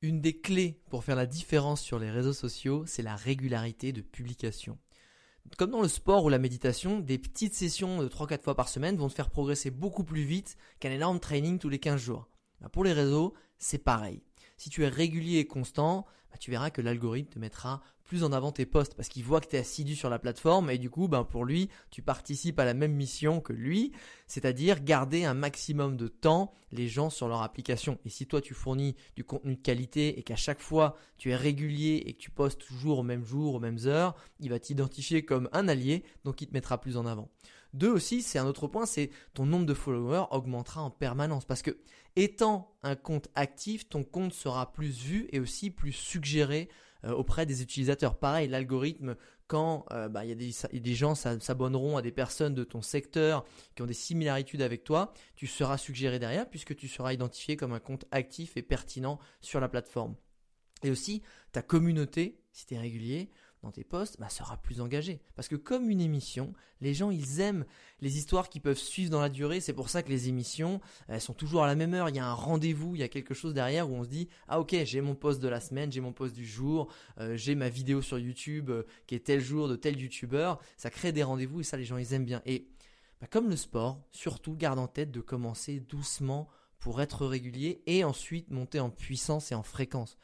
Une des clés pour faire la différence sur les réseaux sociaux, c'est la régularité de publication. Comme dans le sport ou la méditation, des petites sessions de 3-4 fois par semaine vont te faire progresser beaucoup plus vite qu'un énorme training tous les 15 jours. Bah, pour les réseaux, c'est pareil. Si tu es régulier et constant, bah, tu verras que l'algorithme te mettra plus en avant tes posts parce qu'il voit que tu es assidu sur la plateforme et du coup, ben, pour lui, tu participes à la même mission que lui, c'est-à-dire garder un maximum de temps les gens sur leur application. Et si toi, tu fournis du contenu de qualité et qu'à chaque fois, tu es régulier et que tu postes toujours au même jour, aux mêmes heures, il va t'identifier comme un allié, donc il te mettra plus en avant. Deux aussi, c'est un autre point, c'est ton nombre de followers augmentera en permanence parce que étant un compte actif, ton compte sera plus vu et aussi plus suggéré euh, auprès des utilisateurs. Pareil, l'algorithme, quand euh, bah, il y, a des gens s'abonneront à des personnes de ton secteur qui ont des similarités avec toi, tu seras suggéré derrière puisque tu seras identifié comme un compte actif et pertinent sur la plateforme. Et aussi, ta communauté, si tu es régulier, dans tes posts, bah, sera plus engagé. Parce que comme une émission, les gens, ils aiment les histoires qui peuvent suivre dans la durée. C'est pour ça que les émissions, elles sont toujours à la même heure. Il y a un rendez-vous, il y a quelque chose derrière où on se dit, ah ok, j'ai mon post de la semaine, j'ai mon post du jour, euh, j'ai ma vidéo sur YouTube euh, qui est tel jour de tel YouTuber. Ça crée des rendez-vous et ça, les gens, ils aiment bien. Et bah, comme le sport, surtout, garde en tête de commencer doucement pour être régulier et ensuite monter en puissance et en fréquence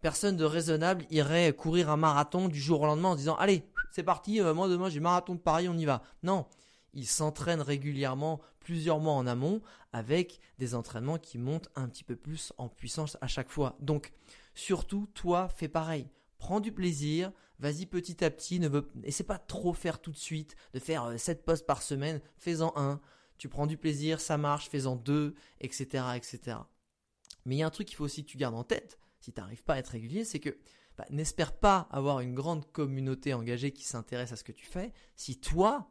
personne de raisonnable irait courir un marathon du jour au lendemain en disant allez, c'est parti, euh, moi demain j'ai marathon de Paris, on y va. Non, il s'entraîne régulièrement plusieurs mois en amont avec des entraînements qui montent un petit peu plus en puissance à chaque fois. Donc, surtout, toi, fais pareil. Prends du plaisir, vas-y petit à petit, ne veux, essaie pas trop faire tout de suite, de faire 7 euh, postes par semaine, fais-en un. Tu prends du plaisir, ça marche, fais-en deux, etc., etc. Mais il y a un truc qu'il faut aussi que tu gardes en tête, si tu n'arrives pas à être régulier, c'est que bah, n'espère pas avoir une grande communauté engagée qui s'intéresse à ce que tu fais si toi,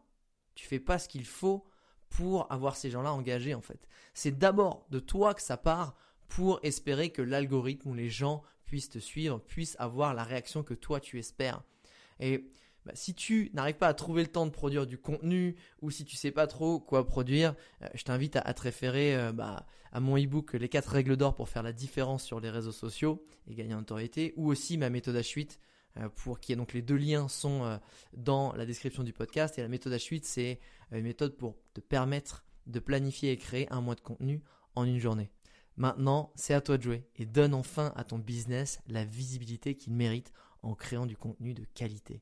tu fais pas ce qu'il faut pour avoir ces gens-là engagés en fait. C'est d'abord de toi que ça part pour espérer que l'algorithme ou les gens puissent te suivre, puissent avoir la réaction que toi tu espères. Et bah, si tu n'arrives pas à trouver le temps de produire du contenu ou si tu sais pas trop quoi produire, euh, je t'invite à, te référer euh, bah, à mon ebook Les 4 règles d'or pour faire la différence sur les réseaux sociaux et gagner en notoriété ou aussi ma méthode H8 euh, pour qui donc les deux liens sont dans la description du podcast et la méthode H8 c'est une méthode pour te permettre de planifier et créer un mois de contenu en une journée. Maintenant, c'est à toi de jouer et donne enfin à ton business la visibilité qu'il mérite en créant du contenu de qualité.